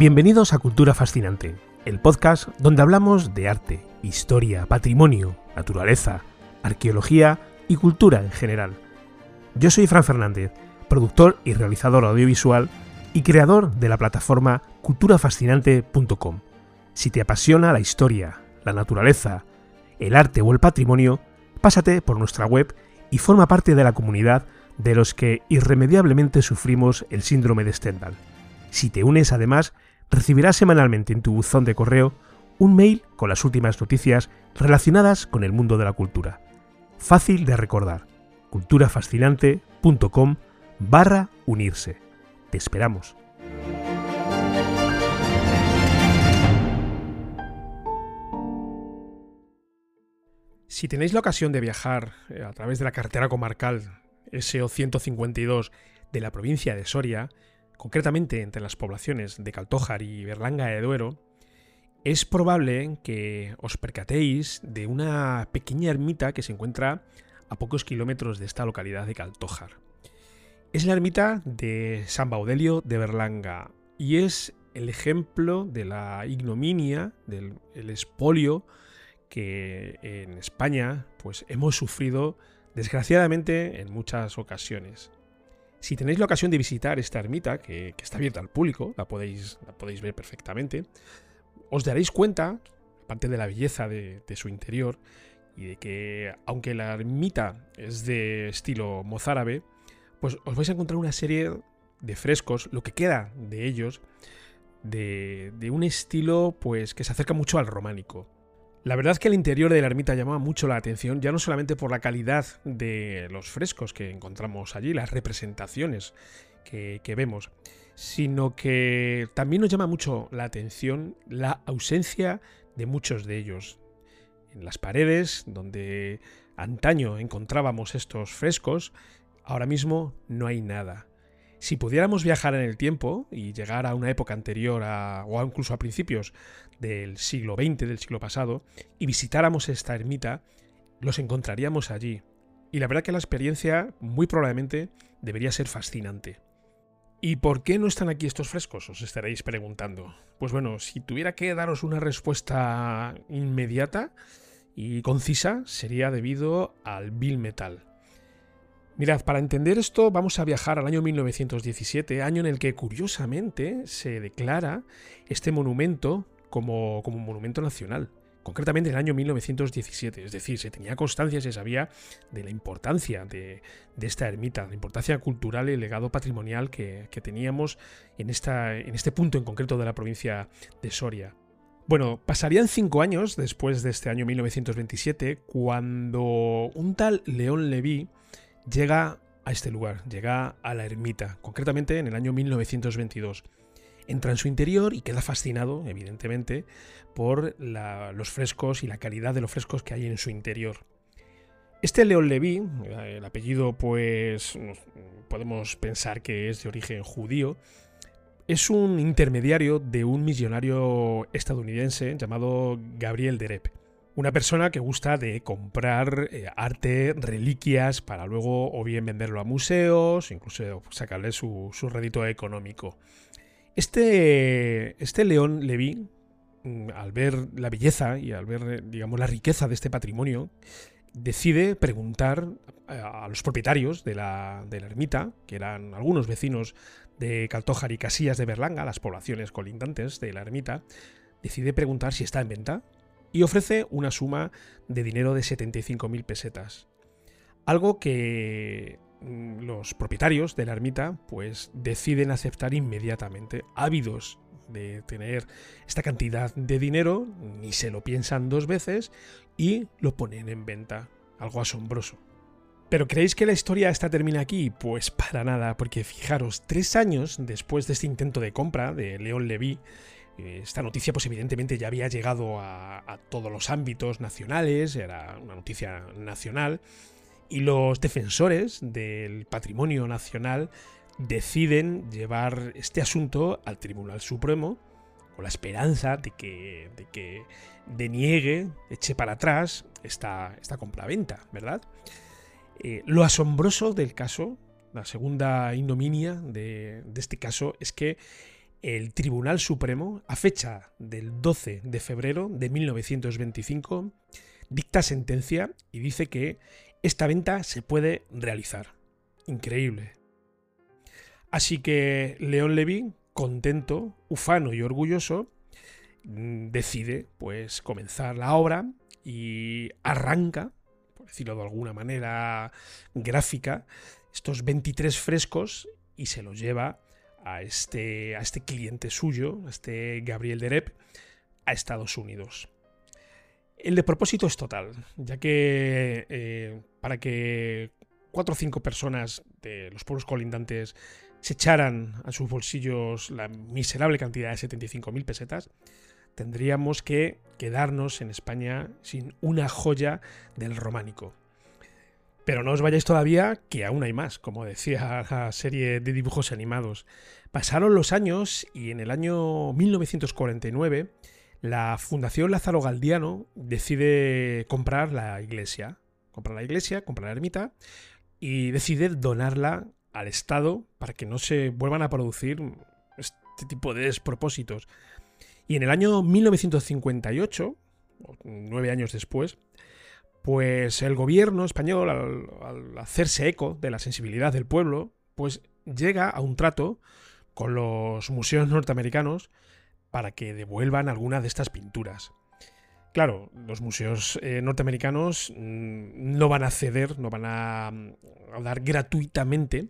Bienvenidos a Cultura Fascinante, el podcast donde hablamos de arte, historia, patrimonio, naturaleza, arqueología y cultura en general. Yo soy Fran Fernández, productor y realizador audiovisual y creador de la plataforma culturafascinante.com. Si te apasiona la historia, la naturaleza, el arte o el patrimonio, pásate por nuestra web y forma parte de la comunidad de los que irremediablemente sufrimos el síndrome de Stendhal. Si te unes además, recibirás semanalmente en tu buzón de correo un mail con las últimas noticias relacionadas con el mundo de la cultura. Fácil de recordar. culturafascinante.com barra unirse. Te esperamos. Si tenéis la ocasión de viajar eh, a través de la carretera comarcal SO 152 de la provincia de Soria, concretamente entre las poblaciones de Caltójar y Berlanga de Duero, es probable que os percatéis de una pequeña ermita que se encuentra a pocos kilómetros de esta localidad de Caltójar. Es la ermita de San Baudelio de Berlanga y es el ejemplo de la ignominia, del el expolio que en España pues hemos sufrido desgraciadamente en muchas ocasiones. Si tenéis la ocasión de visitar esta ermita, que, está abierta al público, la podéis, la podéis ver perfectamente, os daréis cuenta, aparte de la belleza de, su interior, y de que aunque la ermita es de estilo mozárabe, pues os vais a encontrar una serie de frescos, lo que queda de ellos, de, de, un estilo pues que se acerca mucho al románico. La verdad es que el interior de la ermita llamaba mucho la atención, ya no solamente por la calidad de los frescos que encontramos allí, las representaciones que, vemos, sino que también nos llama mucho la atención la ausencia de muchos de ellos. En las paredes, donde antaño encontrábamos estos frescos, ahora mismo no hay nada. Si pudiéramos viajar en el tiempo y llegar a una época anterior a, o incluso a principios del siglo XX, del siglo pasado, y visitáramos esta ermita, los encontraríamos allí. Y la verdad que la experiencia muy probablemente debería ser fascinante. ¿Y por qué no están aquí estos frescos? Os estaréis preguntando. Pues bueno, si tuviera que daros una respuesta inmediata y concisa, sería debido al Bill Metal. Mirad, para entender esto vamos a viajar al año 1917, año en el que curiosamente se declara este monumento como, como monumento nacional concretamente en el año 1917. Es decir, se tenía constancia, se sabía de la importancia de, esta ermita, la importancia cultural y el legado patrimonial que, teníamos en, esta, en este punto en concreto de la provincia de Soria. Bueno, pasarían cinco años después de este año 1927 cuando un tal León Leví llega a este lugar, llega a la ermita, concretamente en el año 1922. Entra en su interior y queda fascinado, evidentemente, por los frescos y la calidad de los frescos que hay en su interior. Este León Leví, el apellido pues podemos pensar que es de origen judío, es un intermediario de un misionario estadounidense llamado Gabriel Derep. Una persona que gusta de comprar eh, arte, reliquias, para luego o bien venderlo a museos, incluso sacarle su, su rédito económico. Este, este León Leví, mm, al ver la belleza y al ver, digamos, la riqueza de este patrimonio, decide preguntar a los propietarios de la, de la ermita, que eran algunos vecinos de Caltójar y Casillas de Berlanga, las poblaciones colindantes de la ermita, decide preguntar si está en venta y ofrece una suma de dinero de 75.000 pesetas. Algo que mm, los propietarios de la ermita pues deciden aceptar inmediatamente, ávidos de tener esta cantidad de dinero, ni se lo piensan dos veces y lo ponen en venta. Algo asombroso. ¿Pero creéis que la historia esta termina aquí? Pues para nada, porque fijaros, tres años después de este intento de compra de León Levy, esta noticia, pues evidentemente ya había llegado a, todos los ámbitos nacionales, era una noticia nacional, y los defensores del patrimonio nacional deciden llevar este asunto al Tribunal Supremo con la esperanza de que, de que deniegue, eche para atrás esta, esta compraventa, ¿verdad? Eh, lo asombroso del caso, la segunda ignominia de este caso, es que el Tribunal Supremo, a fecha del 12 de febrero de 1925, dicta sentencia y dice que esta venta se puede realizar. Increíble. Así que León Levy, contento, ufano y orgulloso, mm, decide pues comenzar la obra y arranca, por decirlo de alguna manera gráfica, estos 23 frescos y se los lleva a este, a este cliente suyo, a este Gabriel Derep, a Estados Unidos. El de propósito es total, ya que eh, para que cuatro o cinco personas de los pueblos colindantes se echaran a sus bolsillos la miserable cantidad de 75.000 pesetas, tendríamos que quedarnos en España sin una joya del románico. Pero no os vayáis todavía, que aún hay más, como decía la serie de dibujos animados. Pasaron los años y en el año 1949 la Fundación Lázaro Galdiano decide comprar la iglesia. Comprar la iglesia, comprar la ermita y decide donarla al Estado para que no se vuelvan a producir este tipo de despropósitos. Y en el año 1958, nueve años después, pues el gobierno español, al, hacerse eco de la sensibilidad del pueblo, pues llega a un trato con los museos norteamericanos para que devuelvan alguna de estas pinturas. Claro, los museos eh, norteamericanos mm, no van a ceder, no van a, mm, dar gratuitamente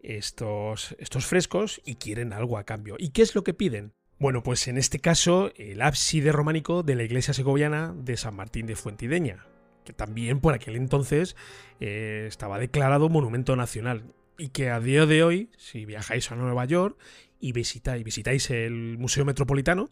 estos, estos frescos y quieren algo a cambio. ¿Y qué es lo que piden? Bueno, pues en este caso el ábside románico de la iglesia segoviana de San Martín de Fuentideña, que también por aquel entonces eh, estaba declarado monumento nacional y que a día de hoy, si viajáis a Nueva York y visitáis, visitáis el Museo Metropolitano,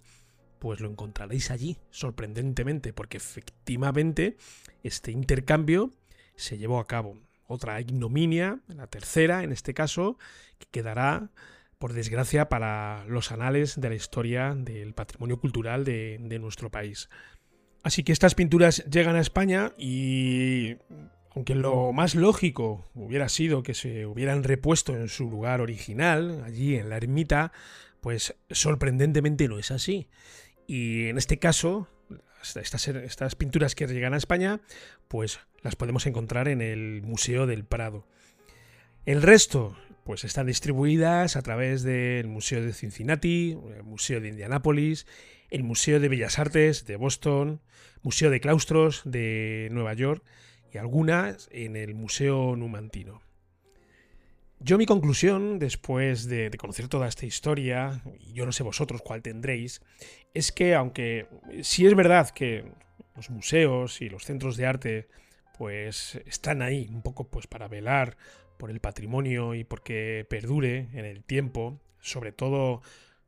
pues lo encontraréis allí, sorprendentemente, porque efectivamente este intercambio se llevó a cabo. Otra ignominia, la tercera en este caso, que quedará, por desgracia, para los anales de la historia del patrimonio cultural de, de nuestro país. Así que estas pinturas llegan a España y aunque lo más lógico hubiera sido que se hubieran repuesto en su lugar original, allí en la ermita, pues sorprendentemente no es así. Y en este caso, estas, estas, pinturas que llegan a España, pues las podemos encontrar en el Museo del Prado. El resto, pues están distribuidas a través del Museo de Cincinnati, el Museo de Indianápolis, el Museo de Bellas Artes de Boston, Museo de Claustros de Nueva York y algunas en el Museo Numantino. Yo mi conclusión, después de, conocer toda esta historia, y yo no sé vosotros cuál tendréis, es que aunque sí es verdad que los museos y los centros de arte pues están ahí un poco pues para velar por el patrimonio y porque perdure en el tiempo, sobre todo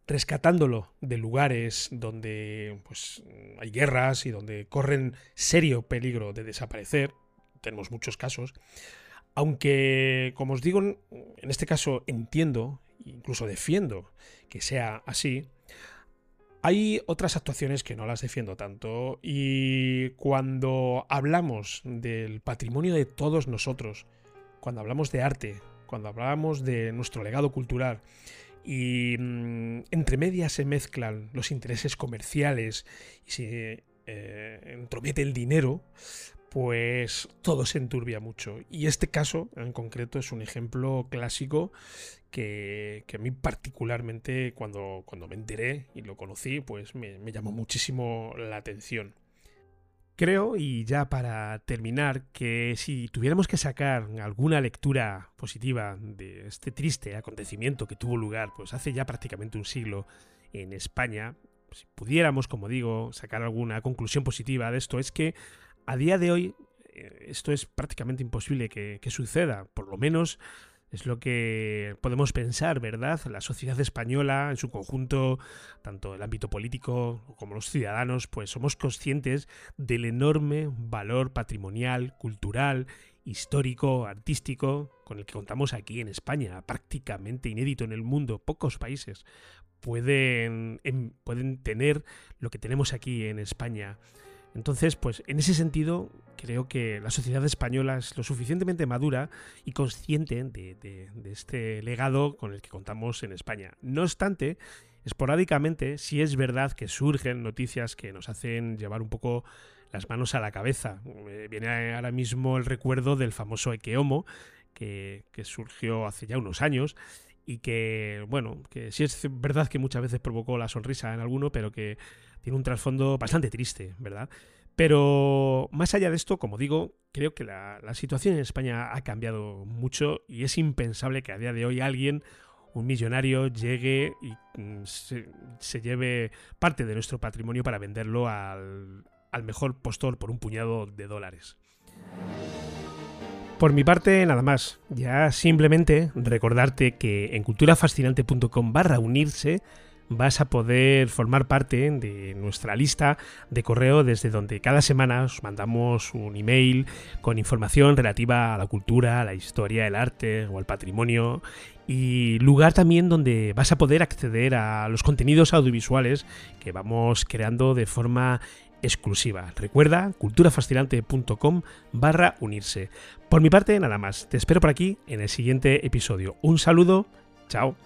rescatándolo de lugares donde pues, hay guerras y donde corren serio peligro de desaparecer. Tenemos muchos casos. Aunque, como os digo, en este caso entiendo, incluso defiendo que sea así, hay otras actuaciones que no las defiendo tanto y cuando hablamos del patrimonio de todos nosotros, cuando hablamos de arte, cuando hablamos de nuestro legado cultural, y mm, entre medias se mezclan los intereses comerciales y se eh, entromete el dinero, pues todo se enturbia mucho. Y este caso en concreto es un ejemplo clásico que, a mí particularmente cuando, cuando me enteré y lo conocí, pues me llamó muchísimo la atención. Creo, y ya para terminar, que si tuviéramos que sacar alguna lectura positiva de este triste acontecimiento que tuvo lugar pues hace ya prácticamente un siglo en España, si pudiéramos, como digo, sacar alguna conclusión positiva de esto, es que a día de hoy eh, esto es prácticamente imposible que, que suceda, por lo menos es lo que podemos pensar, ¿verdad? La sociedad española en su conjunto, tanto el ámbito político como los ciudadanos, pues somos conscientes del enorme valor patrimonial, cultural, histórico, artístico con el que contamos aquí en España, prácticamente inédito en el mundo. Pocos países pueden, em, pueden tener lo que tenemos aquí en España. Entonces, pues en ese sentido, creo que la sociedad española es lo suficientemente madura y consciente de, este legado con el que contamos en España. No obstante, Esporádicamente, sí es verdad que surgen noticias que nos hacen llevar un poco las manos a la cabeza. viene ahora mismo el recuerdo del famoso Ekeomo, que, que surgió hace ya unos años y que, bueno, que sí es verdad que muchas veces provocó la sonrisa en alguno, pero que tiene un trasfondo bastante triste, ¿verdad? Pero más allá de esto, como digo, creo que la, situación en España ha cambiado mucho y es impensable que a día de hoy alguien, un millonario, llegue y mm, se, lleve parte de nuestro patrimonio para venderlo al, al mejor postor por un puñado de dólares. Por mi parte, nada más. Ya simplemente recordarte que en culturafascinante.com barra unirse vas a poder formar parte de nuestra lista de correo desde donde cada semana os mandamos un email con información relativa a la cultura, a la historia, el arte o al patrimonio y lugar también donde vas a poder acceder a los contenidos audiovisuales que vamos creando de forma exclusiva. Recuerda culturafascinante.com barra unirse. Por mi parte, nada más. Te espero por aquí en el siguiente episodio. Un saludo. Chao.